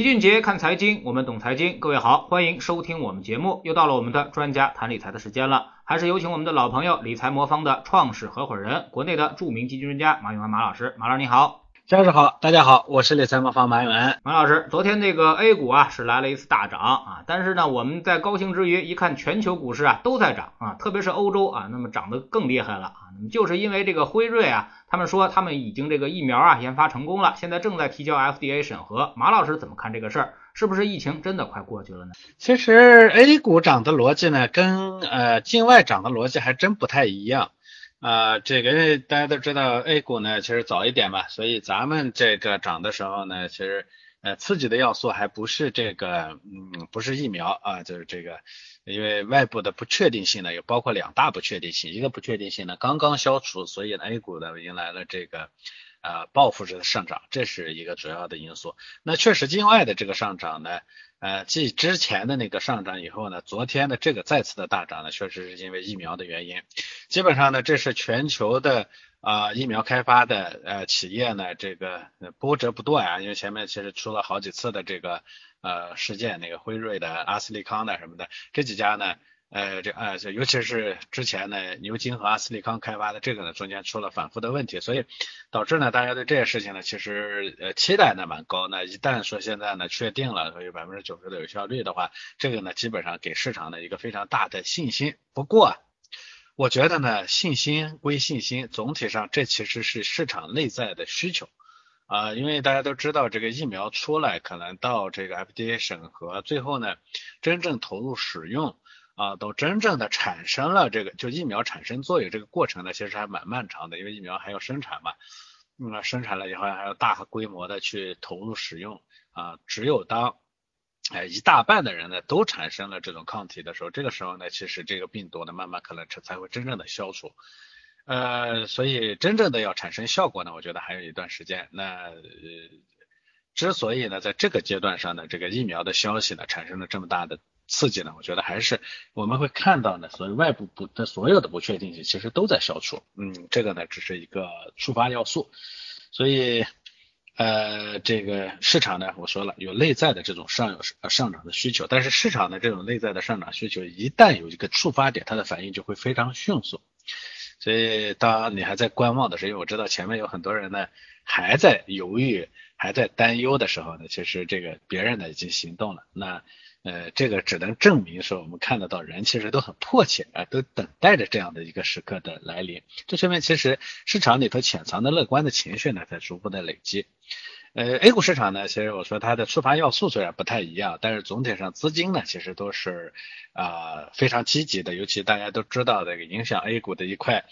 齐俊杰看财经，我们懂财经。各位好，欢迎收听我们节目。又到了我们的专家谈理财的时间了，还是有请我们的老朋友理财魔方的创始合伙人，国内的著名基金专家马永安马老师。马老师你好。先生好，大家好，我是理财魔方马永安。马老师，昨天这个 A 股啊是来了一次大涨啊，但是呢，我们在高兴之余，一看全球股市啊都在涨啊，特别是欧洲啊，那么涨得更厉害了啊，那么就是因为这个辉瑞啊，他们说他们已经这个疫苗啊研发成功了，现在正在提交 FDA 审核。马老师怎么看这个事儿？是不是疫情真的快过去了呢？其实 A 股涨的逻辑呢，跟呃境外涨的逻辑还真不太一样。啊，这个大家都知道，A 股呢其实早一点嘛，所以咱们这个涨的时候呢，其实呃刺激的要素还不是这个，嗯，不是疫苗啊，就是这个，因为外部的不确定性呢，有包括两大不确定性，一个不确定性呢刚刚消除，所以呢 A 股呢迎来了这个呃报复式的上涨，这是一个主要的因素。那确实境外的这个上涨呢。呃，继之前的那个上涨以后呢，昨天的这个再次的大涨呢，确实是因为疫苗的原因。基本上呢，这是全球的啊疫苗开发的呃企业呢，这个波折不断啊，因为前面其实出了好几次的这个呃事件，那个辉瑞的、阿斯利康的什么的这几家呢。呃，这啊呃，尤其是之前呢，牛津和阿斯利康开发的这个呢，中间出了反复的问题，所以导致呢，大家对这些事情呢，其实呃期待呢蛮高。那一旦说现在呢确定了有百分之九十的有效率的话，这个呢基本上给市场的一个非常大的信心。不过，我觉得呢，信心归信心，总体上这其实是市场内在的需求啊，因为大家都知道这个疫苗出来，可能到这个 FDA 审核，最后呢真正投入使用。啊，都真正的产生了这个，就疫苗产生作用这个过程呢，其实还蛮漫长的，因为疫苗还要生产嘛，那嗯，生产了以后还要大规模的去投入使用啊，只有当，哎，一大半的人呢都产生了这种抗体的时候，这个时候呢，其实这个病毒呢慢慢可能才才会真正的消除，呃，所以真正的要产生效果呢，我觉得还有一段时间。那，之所以呢在这个阶段上呢，这个疫苗的消息呢产生了这么大的。刺激呢？我觉得还是我们会看到呢，所谓外部不的所有的不确定性其实都在消除。嗯，这个呢只是一个触发要素。所以呃，这个市场呢，我说了有内在的这种上有上涨的需求，但是市场的这种内在的上涨需求一旦有一个触发点，它的反应就会非常迅速。所以当你还在观望的时候，因为我知道前面有很多人呢还在犹豫、还在担忧的时候呢，其实这个别人呢已经行动了。那呃，这个只能证明说，我们看得到人其实都很迫切啊，都等待着这样的一个时刻的来临。这说明其实市场里头潜藏的乐观的情绪呢，在逐步的累积。呃，A 股市场呢，其实我说它的触发要素虽然不太一样，但是总体上资金呢，其实都是啊非常积极的。尤其大家都知道这个影响 A 股的一块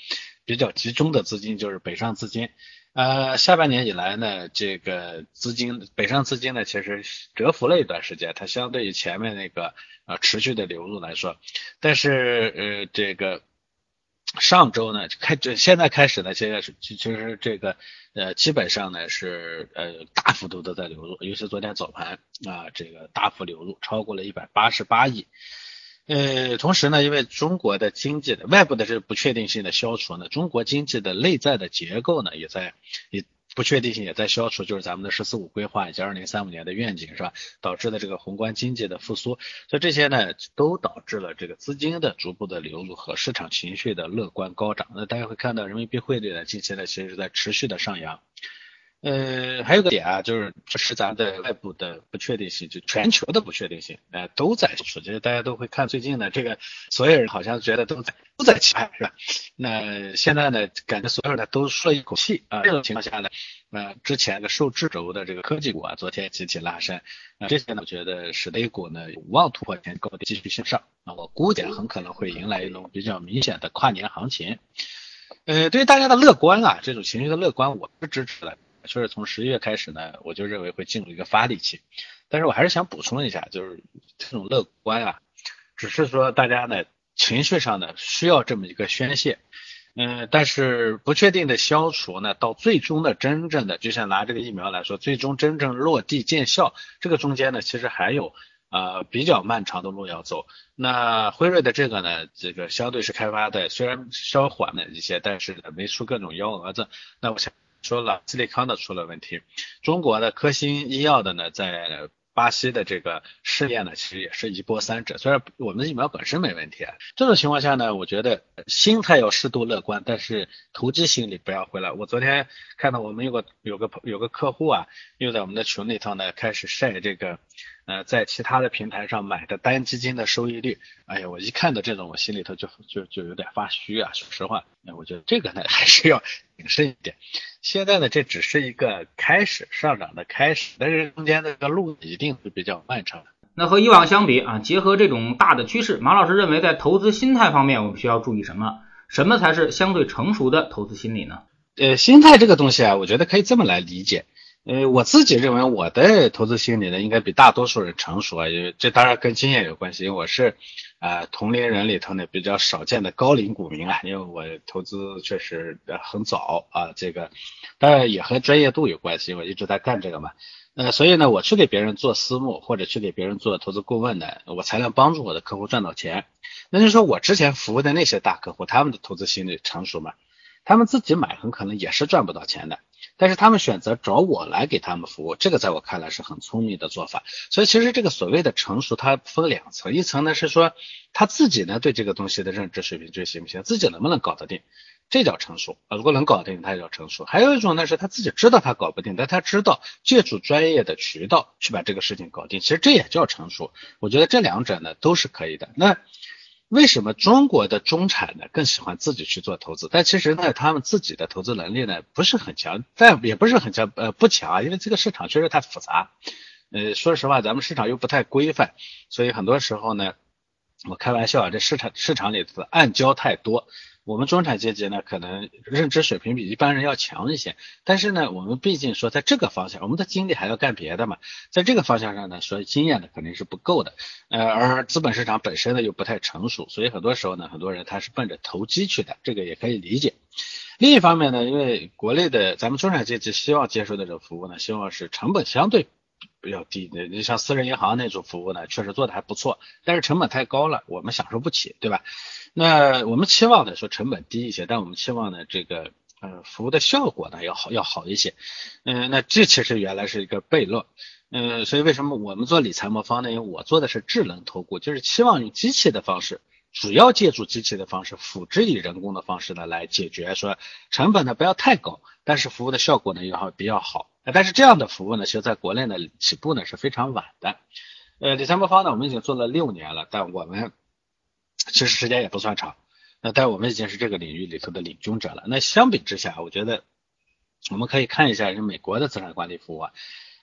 比较集中的资金就是北上资金。呃，下半年以来呢，这个资金北上资金呢，其实蛰伏了一段时间，它相对于前面那个呃持续的流入来说，但是呃这个上周呢开这现在开始呢，现在是其实这个呃基本上呢是呃大幅度的在流入，尤其昨天早盘啊这个大幅流入超过了一百八十八亿。呃，同时呢，因为中国的经济的外部的这个不确定性的消除呢，中国经济的内在的结构呢，也在也不确定性也在消除，就是咱们的“十四五”规划以及二零三五年的愿景是吧？导致的这个宏观经济的复苏，所以这些呢，都导致了这个资金的逐步的流入和市场情绪的乐观高涨。那大家会看到人民币汇率呢，近期呢，其实是在持续的上扬。呃，还有个点啊，就是是咱的外部的不确定性，就全球的不确定性，呃，都在说，就是大家都会看最近呢，这个所有人好像觉得都在都在期盼，是吧？那现在呢，感觉所有人都舒了一口气啊。这种情况下呢，呃，之前的受制轴的这个科技股啊，昨天集体拉升，那这些呢，我觉得使得 A 股呢有望突破前高点，继续向上。那我估计很可能会迎来一种比较明显的跨年行情。呃，对于大家的乐观啊，这种情绪的乐观，我是支持的。就是从十一月开始呢，我就认为会进入一个发力期，但是我还是想补充一下，就是这种乐观啊，只是说大家呢情绪上呢需要这么一个宣泄，嗯，但是不确定的消除呢，到最终的真正的，就像拿这个疫苗来说，最终真正落地见效，这个中间呢其实还有啊比较漫长的路要走。那辉瑞的这个呢，这个相对是开发的虽然稍缓了一些，但是呢没出各种幺蛾子，那我想。说了，斯利康的出了问题，中国的科兴医药的呢，在巴西的这个试验呢，其实也是一波三折。虽然我们的疫苗本身没问题，啊，这种情况下呢，我觉得心态要适度乐观，但是投机心理不要回来。我昨天看到我们有个有个有个客户啊，又在我们的群里头呢开始晒这个。呃，在其他的平台上买的单基金的收益率，哎呀，我一看到这种，我心里头就就就有点发虚啊。说实话，那我觉得这个呢 还是要谨慎一点。现在呢，这只是一个开始上涨的开始，但是中间的这个路一定是比较漫长的。那和以往相比啊，结合这种大的趋势，马老师认为在投资心态方面，我们需要注意什么？什么才是相对成熟的投资心理呢？呃，心态这个东西啊，我觉得可以这么来理解。呃，我自己认为我的投资心理呢，应该比大多数人成熟啊，因为这当然跟经验有关系，因为我是啊同龄人里头呢比较少见的高龄股民啊，因为我投资确实很早啊，这个当然也和专业度有关系，我一直在干这个嘛，呃，所以呢，我去给别人做私募或者去给别人做投资顾问的，我才能帮助我的客户赚到钱。那就说我之前服务的那些大客户，他们的投资心理成熟吗？他们自己买很可能也是赚不到钱的。但是他们选择找我来给他们服务，这个在我看来是很聪明的做法。所以其实这个所谓的成熟，它分两层，一层呢是说他自己呢对这个东西的认知水平就行不行，自己能不能搞得定，这叫成熟啊。如果能搞定，他叫成熟。还有一种呢是他自己知道他搞不定，但他知道借助专业的渠道去把这个事情搞定，其实这也叫成熟。我觉得这两者呢都是可以的。那。为什么中国的中产呢更喜欢自己去做投资？但其实呢，他们自己的投资能力呢不是很强，但也不是很强，呃，不强啊，因为这个市场确实太复杂。呃，说实话，咱们市场又不太规范，所以很多时候呢，我开玩笑啊，这市场市场里的暗礁太多。我们中产阶级呢，可能认知水平比一般人要强一些，但是呢，我们毕竟说在这个方向，我们的精力还要干别的嘛，在这个方向上呢，所以经验呢肯定是不够的，呃，而资本市场本身呢又不太成熟，所以很多时候呢，很多人他是奔着投机去的，这个也可以理解。另一方面呢，因为国内的咱们中产阶级希望接受的这种服务呢，希望是成本相对比较低的，你像私人银行那种服务呢，确实做的还不错，但是成本太高了，我们享受不起，对吧？那我们期望呢，说成本低一些，但我们期望呢，这个呃服务的效果呢要好要好一些。嗯，那这其实原来是一个悖论。嗯，所以为什么我们做理财魔方呢？因为我做的是智能投顾，就是期望用机器的方式，主要借助机器的方式，辅之以人工的方式呢来解决，说成本呢不要太高，但是服务的效果呢要比较好。但是这样的服务呢，其实在国内呢起步呢是非常晚的。呃，第三魔方呢我们已经做了六年了，但我们。其实时间也不算长，那但我们已经是这个领域里头的领军者了。那相比之下，我觉得我们可以看一下是美国的资产管理服务啊。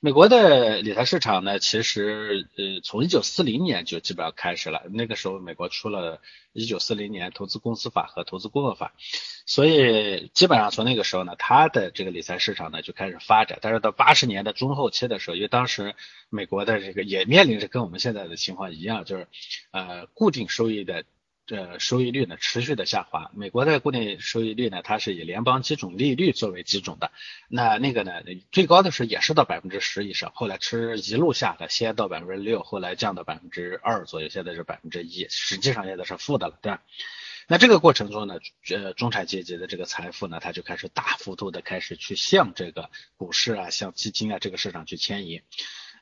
美国的理财市场呢，其实呃从一九四零年就基本上开始了。那个时候美国出了一九四零年投资公司法和投资顾问法，所以基本上从那个时候呢，它的这个理财市场呢就开始发展。但是到八十年的中后期的时候，因为当时美国的这个也面临着跟我们现在的情况一样，就是呃固定收益的。这收益率呢持续的下滑，美国的固定收益率呢，它是以联邦基准利率作为基准的，那那个呢，最高的时候也是到百分之十以上，后来是一路下的，先到百分之六，后来降到百分之二左右，现在是百分之一，实际上现在是负的了，对吧？那这个过程中呢，呃，中产阶级的这个财富呢，它就开始大幅度的开始去向这个股市啊，向基金啊这个市场去迁移。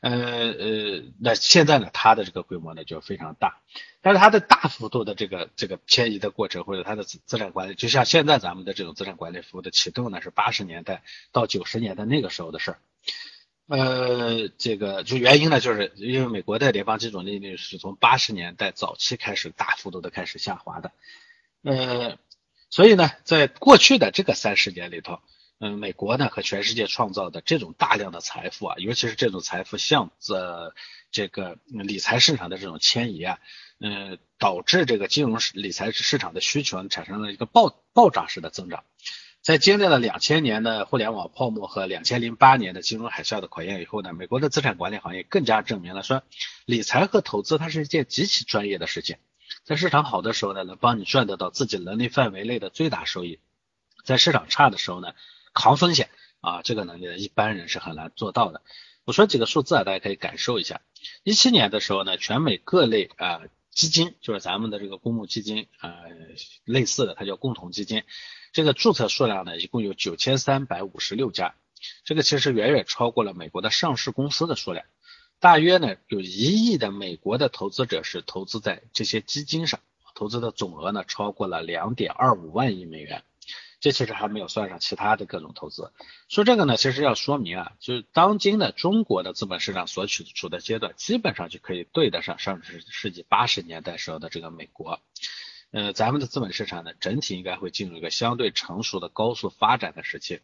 呃呃，那现在呢，它的这个规模呢就非常大，但是它的大幅度的这个这个迁移的过程，或者它的资资产管理，就像现在咱们的这种资产管理服务的启动呢，是八十年代到九十年代那个时候的事儿。呃，这个就原因呢，就是因为美国的联邦基准利率是从八十年代早期开始大幅度的开始下滑的，呃，所以呢，在过去的这个三十年里头。嗯，美国呢和全世界创造的这种大量的财富啊，尤其是这种财富向这这个理财市场的这种迁移啊，嗯，导致这个金融理财市场的需求产生了一个爆爆炸式的增长。在经历了两千年的互联网泡沫和两千零八年的金融海啸的考验以后呢，美国的资产管理行业更加证明了说，理财和投资它是一件极其专业的事情。在市场好的时候呢，能帮你赚得到自己能力范围内的最大收益；在市场差的时候呢，扛风险啊，这个能力呢一般人是很难做到的。我说几个数字啊，大家可以感受一下。一七年的时候呢，全美各类啊基金，就是咱们的这个公募基金啊类似的，它叫共同基金，这个注册数量呢一共有九千三百五十六家，这个其实远远超过了美国的上市公司的数量。大约呢有一亿的美国的投资者是投资在这些基金上，投资的总额呢超过了两点二五万亿美元。这其实还没有算上其他的各种投资。说这个呢，其实要说明啊，就是当今的中国的资本市场所处处的阶段，基本上就可以对得上上世世纪八十年代时候的这个美国。呃，咱们的资本市场呢，整体应该会进入一个相对成熟的高速发展的时期。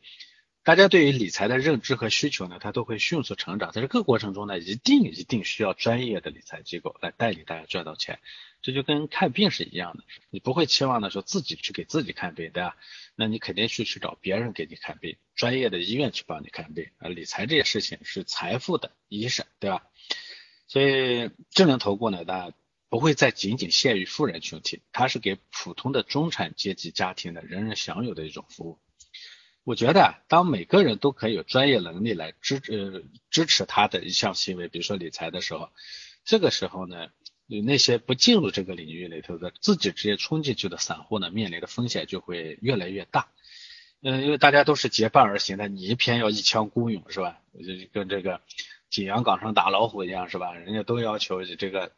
大家对于理财的认知和需求呢，它都会迅速成长。在这个过程中呢，一定一定需要专业的理财机构来带领大家赚到钱。这就跟看病是一样的，你不会期望的说自己去给自己看病，对吧？那你肯定去去找别人给你看病，专业的医院去帮你看病啊。理财这些事情是财富的医生，对吧？所以智能投顾呢，它不会再仅仅限于富人群体，它是给普通的中产阶级家庭的人人享有的一种服务。我觉得，当每个人都可以有专业能力来支呃支持他的一项行为，比如说理财的时候，这个时候呢，有那些不进入这个领域里头的自己直接冲进去的散户呢，面临的风险就会越来越大。嗯，因为大家都是结伴而行的，你偏要一腔孤勇是吧？就跟这个景阳冈上打老虎一样是吧？人家都要求这个。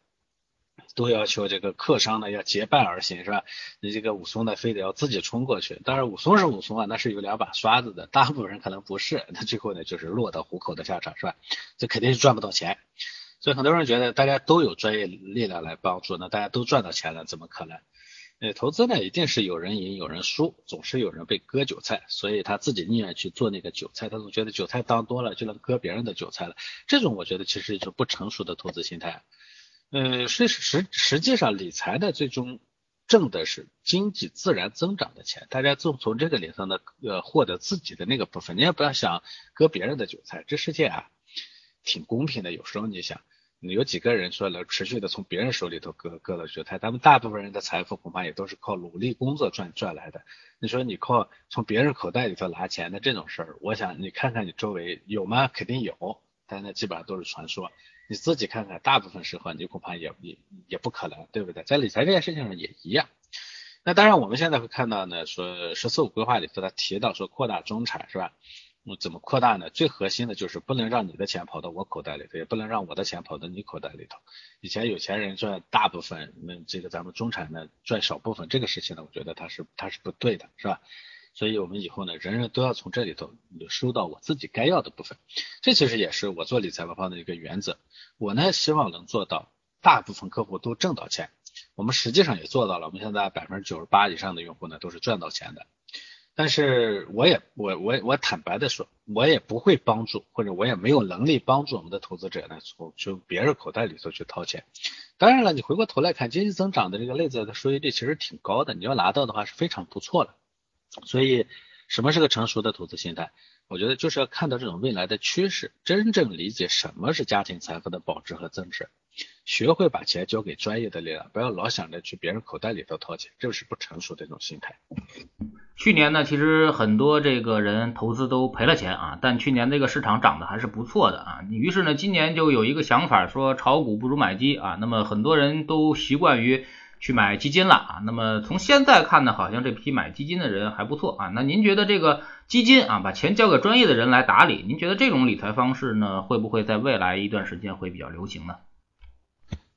都要求这个客商呢要结伴而行，是吧？你这个武松呢，非得要自己冲过去。当然，武松是武松啊，那是有两把刷子的。大部分人可能不是，那最后呢，就是落到虎口的下场，是吧？这肯定是赚不到钱。所以很多人觉得大家都有专业力量来帮助，那大家都赚到钱了，怎么可能？呃，投资呢，一定是有人赢有人输，总是有人被割韭菜，所以他自己宁愿去做那个韭菜，他总觉得韭菜当多了就能割别人的韭菜了。这种我觉得其实一种不成熟的投资心态。呃，实实实际上理财的最终挣的是经济自然增长的钱，大家从从这个里头呢，呃，获得自己的那个部分。你也不要想割别人的韭菜，这世界啊挺公平的。有时候你想，有几个人说能持续的从别人手里头割割了韭菜？他们大部分人的财富恐怕也都是靠努力工作赚赚来的。你说你靠从别人口袋里头拿钱的这种事儿，我想你看看你周围有吗？肯定有，但那基本上都是传说。你自己看看，大部分时候你恐怕也也也不可能，对不对？在理财这件事情上也一样。那当然，我们现在会看到呢，说“十四五”规划里头他提到说扩大中产，是吧？嗯，怎么扩大呢？最核心的就是不能让你的钱跑到我口袋里头，也不能让我的钱跑到你口袋里头。以前有钱人赚大部分，那这个咱们中产呢赚少部分，这个事情呢，我觉得它是它是不对的，是吧？所以，我们以后呢，人人都要从这里头收到我自己该要的部分。这其实也是我做理财方方的一个原则。我呢，希望能做到大部分客户都挣到钱。我们实际上也做到了，我们现在百分之九十八以上的用户呢都是赚到钱的。但是，我也我我我坦白的说，我也不会帮助，或者我也没有能力帮助我们的投资者呢从从别人口袋里头去掏钱。当然了，你回过头来看，经济增长的这个类子的收益率其实挺高的，你要拿到的话是非常不错的。所以，什么是个成熟的投资心态？我觉得就是要看到这种未来的趋势，真正理解什么是家庭财富的保值和增值，学会把钱交给专业的力量，不要老想着去别人口袋里头掏钱，这是不成熟的一种心态。去年呢，其实很多这个人投资都赔了钱啊，但去年这个市场涨得还是不错的啊。于是呢，今年就有一个想法说，炒股不如买基啊。那么很多人都习惯于。去买基金了啊，那么从现在看呢，好像这批买基金的人还不错啊。那您觉得这个基金啊，把钱交给专业的人来打理，您觉得这种理财方式呢，会不会在未来一段时间会比较流行呢？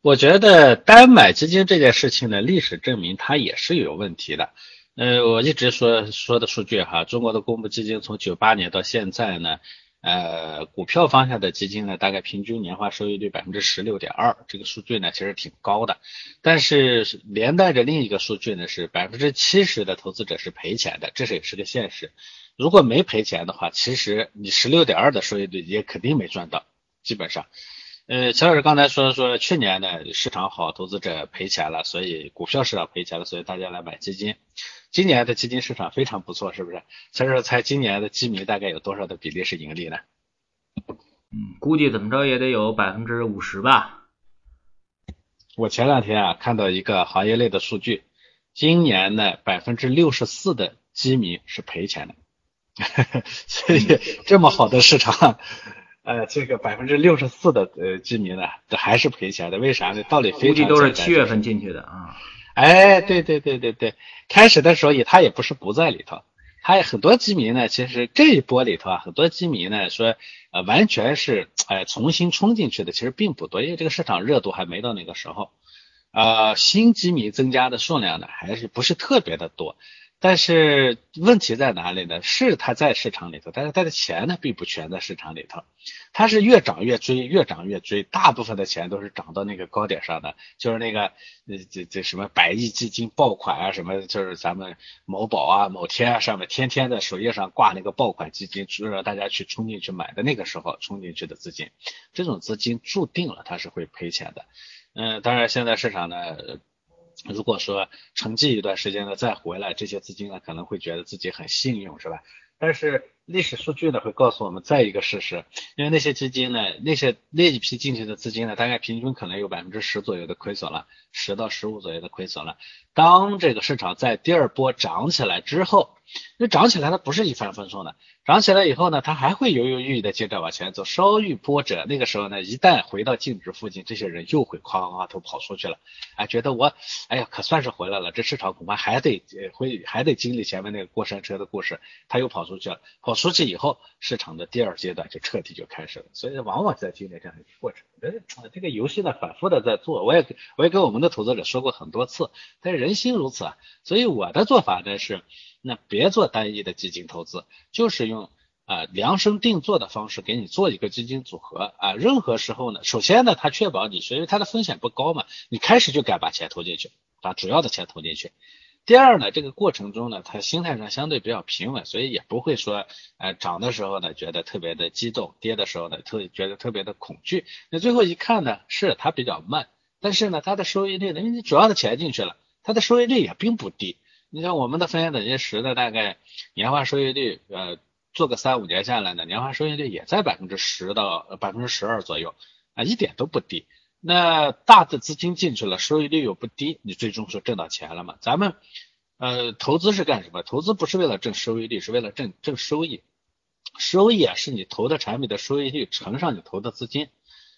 我觉得单买基金这件事情呢，历史证明它也是有问题的。呃，我一直说说的数据哈，中国的公募基金从九八年到现在呢。呃，股票方向的基金呢，大概平均年化收益率百分之十六点二，这个数据呢其实挺高的。但是连带着另一个数据呢，是百分之七十的投资者是赔钱的，这是也是个现实。如果没赔钱的话，其实你十六点二的收益率也肯定没赚到，基本上。呃，乔老师刚才说说去年呢市场好，投资者赔钱了，所以股票市场赔钱了，所以大家来买基金。今年的基金市场非常不错，是不是？所以说，猜今年的基民大概有多少的比例是盈利呢？嗯，估计怎么着也得有百分之五十吧。我前两天啊看到一个行业类的数据，今年呢百分之六十四的基民是赔钱的，所以这么好的市场。呃，这个百分之六十四的呃基民呢，这还是赔钱的，为啥呢？道理非常简单。估计都是七月份进去的啊。哎，对对对对对，开始的时候也他也不是不在里头，还有很多基民呢，其实这一波里头啊，很多基民呢说，呃，完全是哎重新冲进去的，其实并不多，因为这个市场热度还没到那个时候，呃，新基民增加的数量呢，还是不是特别的多。但是问题在哪里呢？是它在市场里头，但是它的钱呢，并不全在市场里头，它是越涨越追，越涨越追，大部分的钱都是涨到那个高点上的，就是那个呃这这什么百亿基金爆款啊，什么就是咱们某宝啊、某天啊上面天天在首页上挂那个爆款基金，就让大家去冲进去买的那个时候冲进去的资金，这种资金注定了它是会赔钱的。嗯，当然现在市场呢。如果说沉寂一段时间呢，再回来，这些资金呢可能会觉得自己很幸运，是吧？但是历史数据呢会告诉我们再一个事实，因为那些基金呢，那些那一批进去的资金呢，大概平均可能有百分之十左右的亏损了，十到十五左右的亏损了。当这个市场在第二波涨起来之后，因为涨起来它不是一帆风顺的。涨起来以后呢，它还会犹犹豫豫的接着往前走，稍遇波折，那个时候呢，一旦回到净值附近，这些人又会哐哐都跑出去了，哎，觉得我，哎呀，可算是回来了，这市场恐怕还得会还得经历前面那个过山车的故事，他又跑出去了，跑出去以后，市场的第二阶段就彻底就开始了，所以往往在经历这样一个过程，呃，这个游戏呢，反复的在做，我也我也跟我们的投资者说过很多次，但是人心如此啊，所以我的做法呢是。那别做单一的基金投资，就是用啊量身定做的方式给你做一个基金组合啊。任何时候呢，首先呢，它确保你，因为它的风险不高嘛，你开始就敢把钱投进去，把主要的钱投进去。第二呢，这个过程中呢，它心态上相对比较平稳，所以也不会说，呃，涨的时候呢觉得特别的激动，跌的时候呢特觉得特别的恐惧。那最后一看呢，是它比较慢，但是呢，它的收益率呢，因为你主要的钱进去了，它的收益率也并不低。你像我们的风险等级十的，大概年化收益率，呃，做个三五年下来呢，年化收益率也在百分之十到百分之十二左右，啊，一点都不低。那大的资金进去了，收益率又不低，你最终是挣到钱了嘛？咱们，呃，投资是干什么？投资不是为了挣收益率，是为了挣挣收益。收益啊，是你投的产品的收益率乘上你投的资金。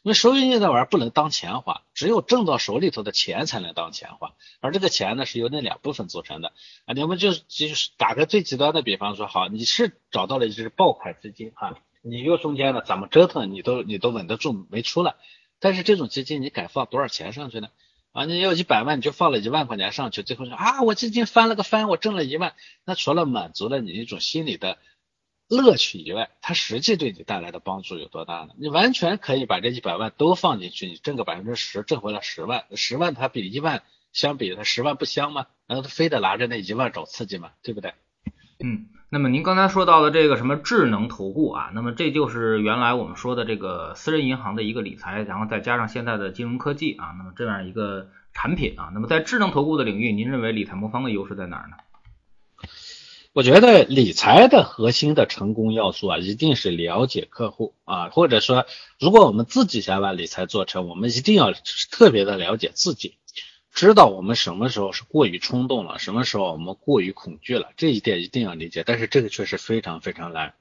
因为收益那玩意儿不能当钱花，只有挣到手里头的钱才能当钱花，而这个钱呢是由那两部分组成的啊。你们就就是打个最极端的比方说，好，你是找到了一只爆款基金哈，你又中间呢怎么折腾你都你都稳得住没出来，但是这种基金你敢放多少钱上去呢？啊，你要一百万你就放了一万块钱上去，最后说啊我基金翻了个番，我挣了一万，那除了满足了你一种心理的。乐趣以外，它实际对你带来的帮助有多大呢？你完全可以把这一百万都放进去，你挣个百分之十，挣回来十万，十万它比一万相比，它十万不香吗？难道非得拿着那一万找刺激吗？对不对？嗯，那么您刚才说到的这个什么智能投顾啊，那么这就是原来我们说的这个私人银行的一个理财，然后再加上现在的金融科技啊，那么这样一个产品啊，那么在智能投顾的领域，您认为理财魔方的优势在哪儿呢？我觉得理财的核心的成功要素啊，一定是了解客户啊，或者说，如果我们自己想把理财做成，我们一定要特别的了解自己，知道我们什么时候是过于冲动了，什么时候我们过于恐惧了，这一点一定要理解。但是这个确实非常非常难，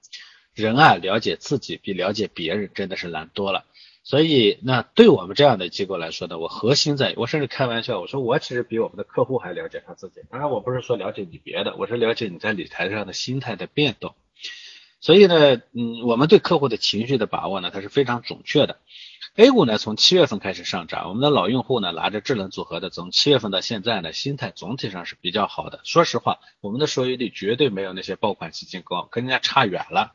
人啊，了解自己比了解别人真的是难多了。所以，那对我们这样的机构来说呢，我核心在，我甚至开玩笑，我说我其实比我们的客户还了解他自己。当然，我不是说了解你别的，我是了解你在理财上的心态的变动。所以呢，嗯，我们对客户的情绪的把握呢，它是非常准确的。A 股呢，从七月份开始上涨，我们的老用户呢，拿着智能组合的，从七月份到现在呢，心态总体上是比较好的。说实话，我们的收益率绝对没有那些爆款基金高，跟人家差远了。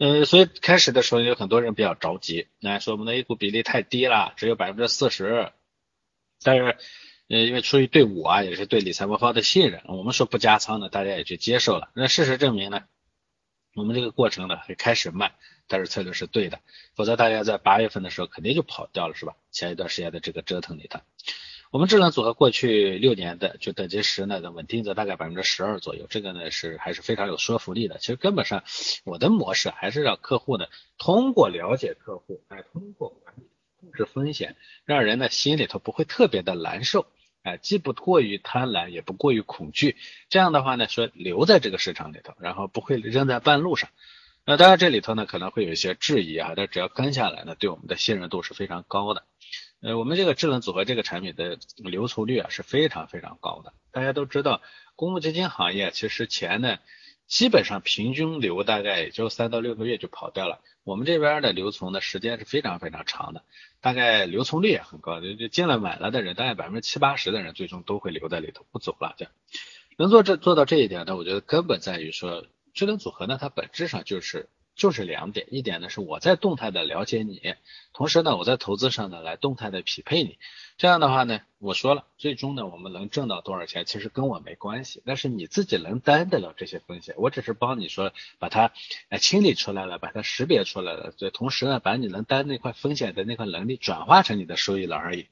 呃，所以开始的时候有很多人比较着急，那说我们的 A 股比例太低了，只有百分之四十。但是，呃，因为出于对我啊，也是对理财魔方的信任，我们说不加仓呢，大家也去接受了。那事实证明呢，我们这个过程呢会开始慢，但是策略是对的，否则大家在八月份的时候肯定就跑掉了，是吧？前一段时间的这个折腾里头。我们智能组合过去六年的就等级十呢的稳定在大概百分之十二左右，这个呢是还是非常有说服力的。其实根本上我的模式还是让客户呢通过了解客户，哎，通过管理控制风险，让人呢心里头不会特别的难受，哎，既不过于贪婪，也不过于恐惧。这样的话呢，说留在这个市场里头，然后不会扔在半路上。那当然这里头呢可能会有一些质疑啊，但只要跟下来呢，对我们的信任度是非常高的。呃，我们这个智能组合这个产品的留存率啊是非常非常高的。大家都知道，公募基金行业其实钱呢基本上平均留大概也就三到六个月就跑掉了。我们这边的留存的时间是非常非常长的，大概留存率也很高，就就进来买了的人，大概百分之七八十的人最终都会留在里头不走了。这样能做这做到这一点呢？我觉得根本在于说智能组合呢，它本质上就是。就是两点，一点呢是我在动态的了解你，同时呢我在投资上呢来动态的匹配你，这样的话呢，我说了，最终呢我们能挣到多少钱，其实跟我没关系，但是你自己能担得了这些风险，我只是帮你说把它哎清理出来了，把它识别出来了，对，同时呢把你能担那块风险的那块能力转化成你的收益了而已。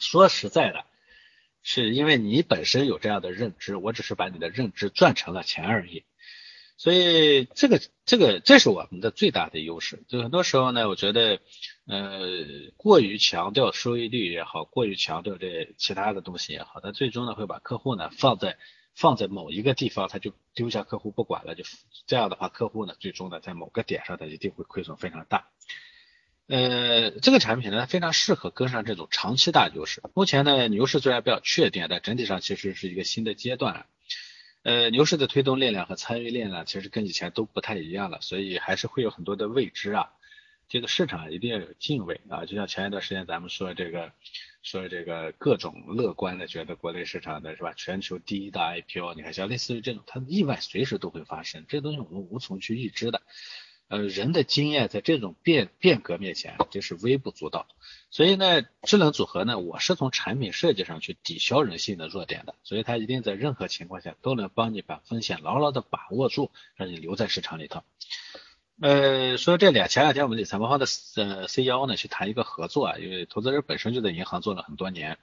说实在的，是因为你本身有这样的认知，我只是把你的认知赚成了钱而已。所以这个这个这是我们的最大的优势。就很多时候呢，我觉得，呃，过于强调收益率也好，过于强调这其他的东西也好，它最终呢会把客户呢放在放在某一个地方，他就丢下客户不管了，就这样的话，客户呢最终呢在某个点上，他一定会亏损非常大。呃，这个产品呢非常适合跟上这种长期大牛市。目前呢牛市虽然比较确定，但整体上其实是一个新的阶段。呃，牛市的推动力量和参与力量其实跟以前都不太一样了，所以还是会有很多的未知啊。这个市场一定要有敬畏啊，就像前一段时间咱们说这个，说这个各种乐观的觉得国内市场的是吧，全球第一大 IPO，你看像类似于这种，它意外随时都会发生，这东西我们无从去预知的。呃，人的经验在这种变变革面前就是微不足道，所以呢，智能组合呢，我是从产品设计上去抵消人性的弱点的，所以它一定在任何情况下都能帮你把风险牢牢的把握住，让你留在市场里头。呃，说这两前两天我们理财魔方的呃 CEO 呢去谈一个合作啊，因为投资人本身就在银行做了很多年，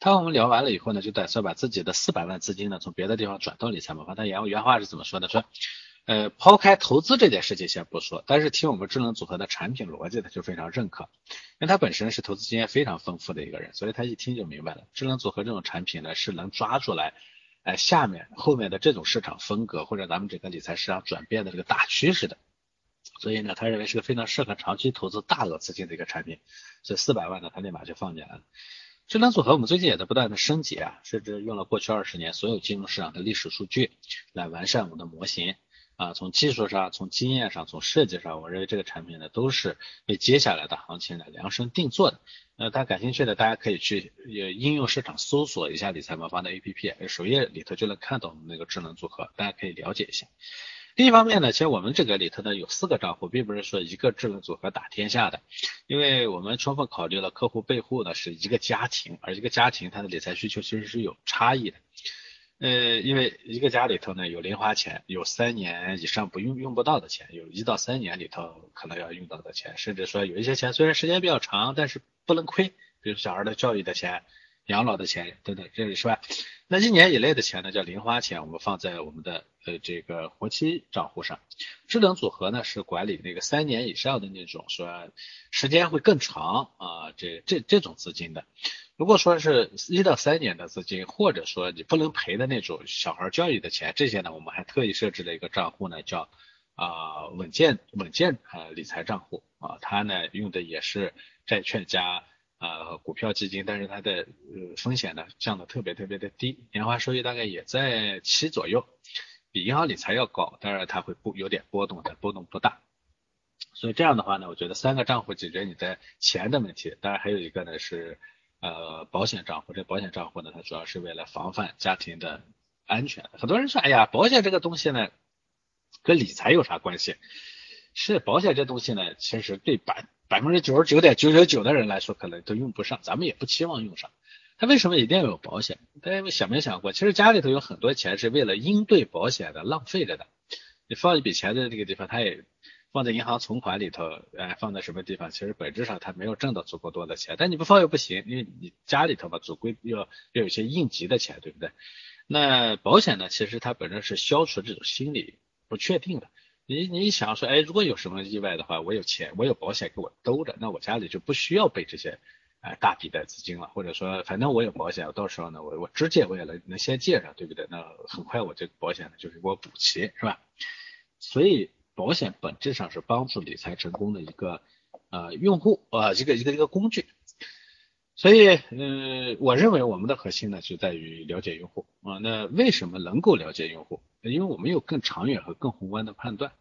他和我们聊完了以后呢，就打算把自己的四百万资金呢从别的地方转到理财魔方，他原原话是怎么说的？说。呃，抛开投资这件事情先不说，但是听我们智能组合的产品逻辑，他就非常认可，因为他本身是投资经验非常丰富的一个人，所以他一听就明白了，智能组合这种产品呢是能抓住来，哎，下面后面的这种市场风格或者咱们整个理财市场转变的这个大趋势的，所以呢，他认为是个非常适合长期投资大额资金的一个产品，所以四百万呢，他立马就放进来了。智能组合我们最近也在不断的升级啊，甚至用了过去二十年所有金融市场的历史数据来完善我们的模型。啊，从技术上、从经验上、从设计上，我认为这个产品呢都是为接下来的行情呢量身定做的。呃，大家感兴趣的，大家可以去应用市场搜索一下理财魔方的 APP，首页里头就能看到我们那个智能组合，大家可以了解一下。另一方面呢，其实我们这个里头呢有四个账户，并不是说一个智能组合打天下的，因为我们充分考虑了客户背后呢是一个家庭，而一个家庭它的理财需求其实是有差异的。呃，因为一个家里头呢有零花钱，有三年以上不用用不到的钱，有一到三年里头可能要用到的钱，甚至说有一些钱虽然时间比较长，但是不能亏，比如小孩的教育的钱、养老的钱等等，这里是吧？那一年以内的钱呢叫零花钱，我们放在我们的呃这个活期账户上。智能组合呢是管理那个三年以上的那种，说时间会更长啊，这这这种资金的。如果说是一到三年的资金，或者说你不能赔的那种小孩教育的钱，这些呢，我们还特意设置了一个账户呢，叫啊稳健稳健啊理财账户啊，它呢用的也是债券加啊股票基金，但是它的呃风险呢降的特别特别的低，年化收益大概也在七左右，比银行理财要高，当然它会不有点波动，但波动不大。所以这样的话呢，我觉得三个账户解决你的钱的问题，当然还有一个呢是。呃，保险账户，这保险账户呢，它主要是为了防范家庭的安全。很多人说，哎呀，保险这个东西呢，跟理财有啥关系？是保险这东西呢，其实对百百分之九十九点九九九的人来说，可能都用不上，咱们也不期望用上。他为什么一定要有保险？大家想没想过，其实家里头有很多钱是为了应对保险的浪费着的。你放一笔钱在这个地方，它也。放在银行存款里头，哎，放在什么地方？其实本质上它没有挣到足够多的钱，但你不放又不行，因为你家里头吧，总归要要有些应急的钱，对不对？那保险呢，其实它本身是消除这种心理不确定的。你你想说，哎，如果有什么意外的话，我有钱，我有保险给我兜着，那我家里就不需要备这些哎大笔的资金了，或者说反正我有保险，我到时候呢，我我直接我也能能先借上，对不对？那很快我这个保险呢就是给我补齐，是吧？所以。保险本质上是帮助理财成功的一个呃用户啊，一个一个一个工具。所以，呃，我认为我们的核心呢就在于了解用户啊。那为什么能够了解用户？因为我们有更长远和更宏观的判断。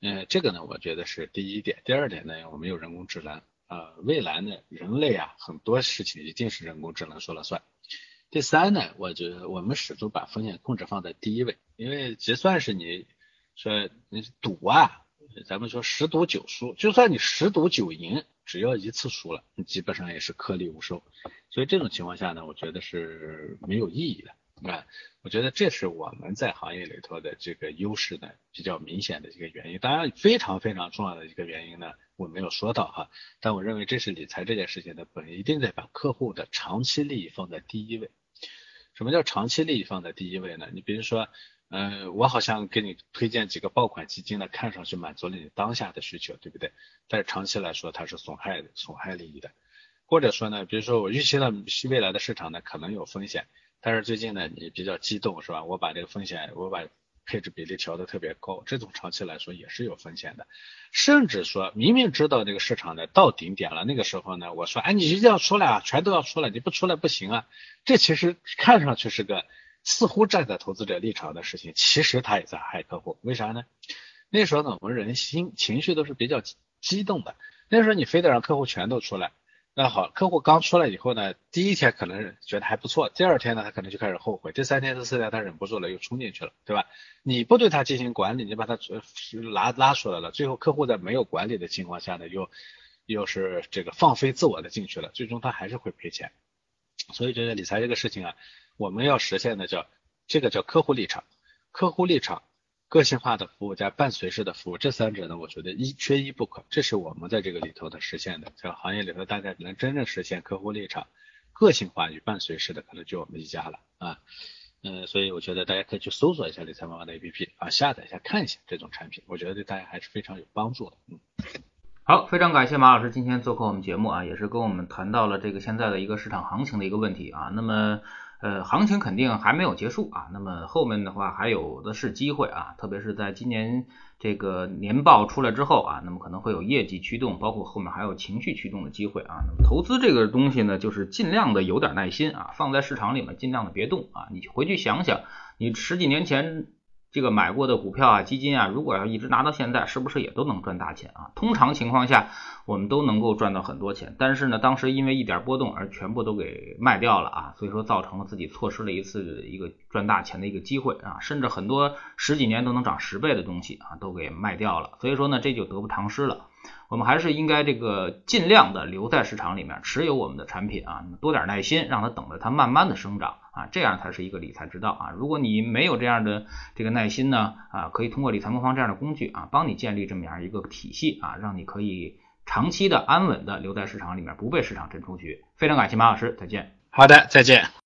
嗯，这个呢，我觉得是第一点。第二点呢，我们有人工智能，呃，未来呢，人类啊，很多事情一定是人工智能说了算。第三呢，我觉得我们始终把风险控制放在第一位，因为就算是你说你赌啊，咱们说十赌九输，就算你十赌九赢，只要一次输了，你基本上也是颗粒无收。所以这种情况下呢，我觉得是没有意义的。啊，我觉得这是我们在行业里头的这个优势呢，比较明显的一个原因。当然，非常非常重要的一个原因呢，我没有说到哈。但我认为这是理财这件事情的本，一定得把客户的长期利益放在第一位。什么叫长期利益放在第一位呢？你比如说，嗯，我好像给你推荐几个爆款基金呢，看上去满足了你当下的需求，对不对？但是长期来说，它是损害损害利益的。或者说呢，比如说我预期到未来的市场呢可能有风险。但是最近呢，你比较激动是吧？我把这个风险，我把配置比例调的特别高，这种长期来说也是有风险的。甚至说明明知道这个市场呢到顶点了，那个时候呢，我说，哎，你一定要出来啊，全都要出来，你不出来不行啊。这其实看上去是个似乎站在投资者立场的事情，其实他也在害客户。为啥呢？那时候呢，我们人心情绪都是比较激动的，那时候你非得让客户全都出来。那好，客户刚出来以后呢，第一天可能觉得还不错，第二天呢，他可能就开始后悔，第三天、第四天他忍不住了，又冲进去了，对吧？你不对他进行管理，你把他拉拉出来了，最后客户在没有管理的情况下呢，又又是这个放飞自我的进去了，最终他还是会赔钱。所以这个理财这个事情啊，我们要实现的叫这个叫客户立场，客户立场。个性化的服务加伴随式的服务，这三者呢，我觉得一缺一不可。这是我们在这个里头的实现的，在行业里头大概能真正实现客户立场、个性化与伴随式的，可能就我们一家了啊。嗯，所以我觉得大家可以去搜索一下理财妈妈的 APP 啊，下载一下看一下这种产品，我觉得对大家还是非常有帮助的。嗯，好，非常感谢马老师今天做客我们节目啊，也是跟我们谈到了这个现在的一个市场行情的一个问题啊。那么。呃，行情肯定还没有结束啊，那么后面的话还有的是机会啊，特别是在今年这个年报出来之后啊，那么可能会有业绩驱动，包括后面还有情绪驱动的机会啊。那么投资这个东西呢，就是尽量的有点耐心啊，放在市场里面尽量的别动啊，你回去想想，你十几年前。这个买过的股票啊、基金啊，如果要一直拿到现在，是不是也都能赚大钱啊？通常情况下，我们都能够赚到很多钱。但是呢，当时因为一点波动而全部都给卖掉了啊，所以说造成了自己错失了一次一个赚大钱的一个机会啊，甚至很多十几年都能涨十倍的东西啊，都给卖掉了。所以说呢，这就得不偿失了。我们还是应该这个尽量的留在市场里面持有我们的产品啊，多点耐心，让它等着它慢慢的生长啊，这样才是一个理财之道啊。如果你没有这样的这个耐心呢啊，可以通过理财魔方这样的工具啊，帮你建立这么样一个体系啊，让你可以长期的安稳的留在市场里面，不被市场震出局。非常感谢马老师，再见。好的，再见。